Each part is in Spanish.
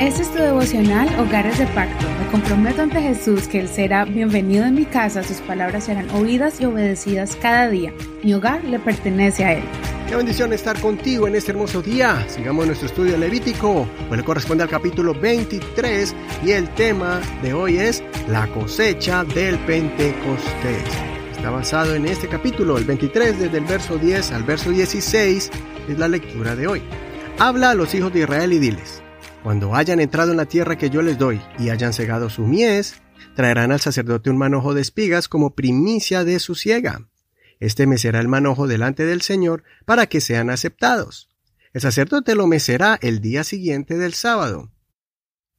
Este es tu devocional Hogares de Pacto. Me comprometo ante Jesús que Él será bienvenido en mi casa, sus palabras serán oídas y obedecidas cada día. Mi hogar le pertenece a Él. Qué bendición estar contigo en este hermoso día. Sigamos nuestro estudio levítico, pues le corresponde al capítulo 23 y el tema de hoy es la cosecha del Pentecostés. Está basado en este capítulo, el 23, desde el verso 10 al verso 16, es la lectura de hoy. Habla a los hijos de Israel y diles, cuando hayan entrado en la tierra que yo les doy y hayan cegado su mies, traerán al sacerdote un manojo de espigas como primicia de su siega este mecerá el manojo delante del Señor para que sean aceptados. El sacerdote lo mecerá el día siguiente del sábado.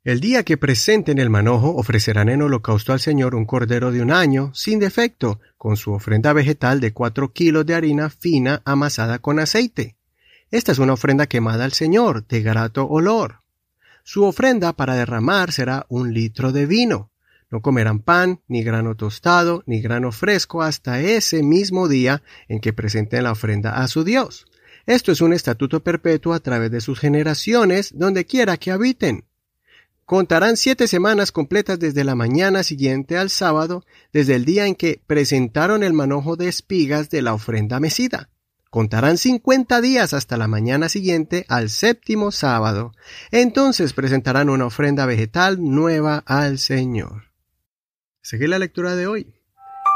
El día que presenten el manojo ofrecerán en holocausto al Señor un cordero de un año, sin defecto, con su ofrenda vegetal de cuatro kilos de harina fina amasada con aceite. Esta es una ofrenda quemada al Señor, de grato olor. Su ofrenda para derramar será un litro de vino, no comerán pan, ni grano tostado, ni grano fresco hasta ese mismo día en que presenten la ofrenda a su Dios. Esto es un estatuto perpetuo a través de sus generaciones, donde quiera que habiten. Contarán siete semanas completas desde la mañana siguiente al sábado, desde el día en que presentaron el manojo de espigas de la ofrenda mecida. Contarán cincuenta días hasta la mañana siguiente al séptimo sábado. Entonces presentarán una ofrenda vegetal nueva al Señor. Seguir la lectura de hoy.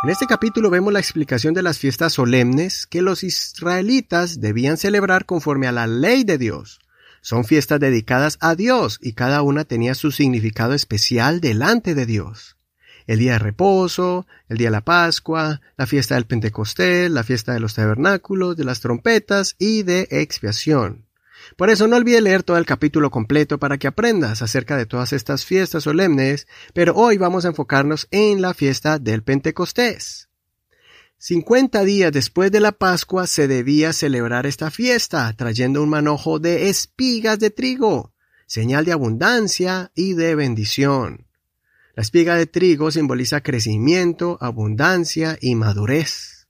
En este capítulo vemos la explicación de las fiestas solemnes que los israelitas debían celebrar conforme a la ley de Dios. Son fiestas dedicadas a Dios y cada una tenía su significado especial delante de Dios. El día de reposo, el día de la Pascua, la fiesta del Pentecostés, la fiesta de los tabernáculos, de las trompetas y de expiación. Por eso no olvide leer todo el capítulo completo para que aprendas acerca de todas estas fiestas solemnes, pero hoy vamos a enfocarnos en la fiesta del Pentecostés. Cincuenta días después de la Pascua se debía celebrar esta fiesta, trayendo un manojo de espigas de trigo, señal de abundancia y de bendición. La espiga de trigo simboliza crecimiento, abundancia y madurez.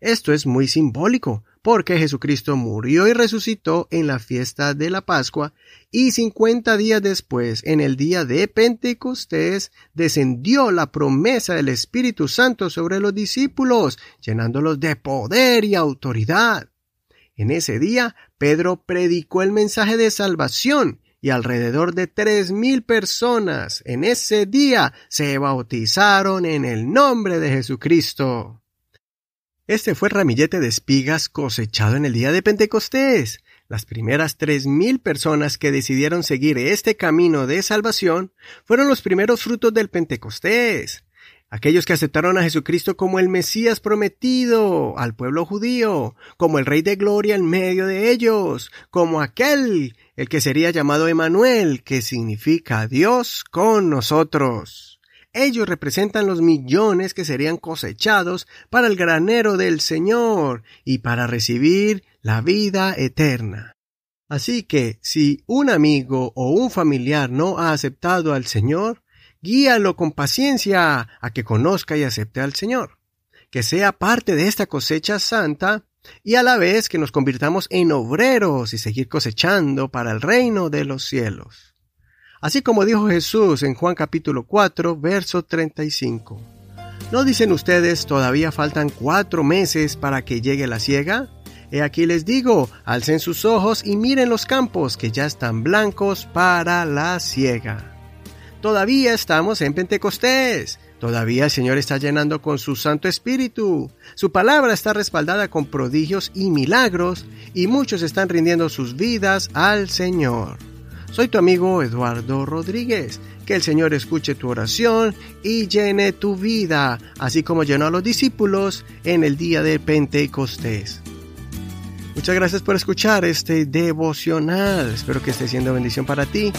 Esto es muy simbólico, porque Jesucristo murió y resucitó en la fiesta de la Pascua y cincuenta días después, en el día de Pentecostés, descendió la promesa del Espíritu Santo sobre los discípulos, llenándolos de poder y autoridad. En ese día, Pedro predicó el mensaje de salvación y alrededor de tres mil personas en ese día se bautizaron en el nombre de Jesucristo. Este fue el ramillete de espigas cosechado en el día de Pentecostés. Las primeras tres mil personas que decidieron seguir este camino de salvación fueron los primeros frutos del Pentecostés. Aquellos que aceptaron a Jesucristo como el Mesías prometido al pueblo judío, como el Rey de Gloria en medio de ellos, como aquel, el que sería llamado Emanuel, que significa Dios con nosotros. Ellos representan los millones que serían cosechados para el granero del Señor y para recibir la vida eterna. Así que si un amigo o un familiar no ha aceptado al Señor, guíalo con paciencia a que conozca y acepte al Señor, que sea parte de esta cosecha santa y a la vez que nos convirtamos en obreros y seguir cosechando para el reino de los cielos. Así como dijo Jesús en Juan capítulo 4, verso 35. ¿No dicen ustedes todavía faltan cuatro meses para que llegue la siega? He aquí les digo, alcen sus ojos y miren los campos que ya están blancos para la siega. Todavía estamos en Pentecostés. Todavía el Señor está llenando con su Santo Espíritu. Su palabra está respaldada con prodigios y milagros y muchos están rindiendo sus vidas al Señor. Soy tu amigo Eduardo Rodríguez. Que el Señor escuche tu oración y llene tu vida, así como llenó a los discípulos en el día de Pentecostés. Muchas gracias por escuchar este devocional. Espero que esté siendo bendición para ti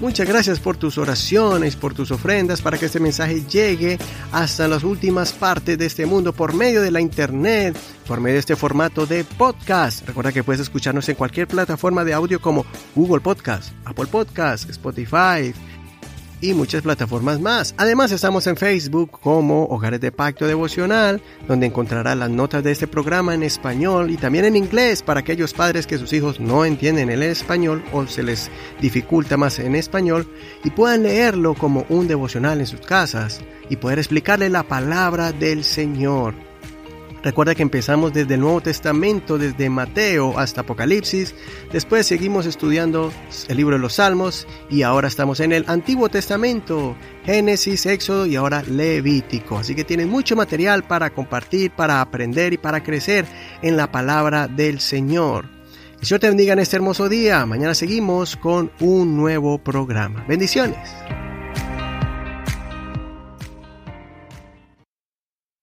Muchas gracias por tus oraciones, por tus ofrendas, para que este mensaje llegue hasta las últimas partes de este mundo por medio de la internet, por medio de este formato de podcast. Recuerda que puedes escucharnos en cualquier plataforma de audio como Google Podcast, Apple Podcast, Spotify, y muchas plataformas más. Además estamos en Facebook como Hogares de Pacto Devocional, donde encontrará las notas de este programa en español y también en inglés para aquellos padres que sus hijos no entienden el español o se les dificulta más en español y puedan leerlo como un devocional en sus casas y poder explicarle la palabra del Señor. Recuerda que empezamos desde el Nuevo Testamento, desde Mateo hasta Apocalipsis, después seguimos estudiando el libro de los Salmos y ahora estamos en el Antiguo Testamento, Génesis, Éxodo y ahora Levítico. Así que tienes mucho material para compartir, para aprender y para crecer en la palabra del Señor. Dios te bendiga en este hermoso día. Mañana seguimos con un nuevo programa. Bendiciones.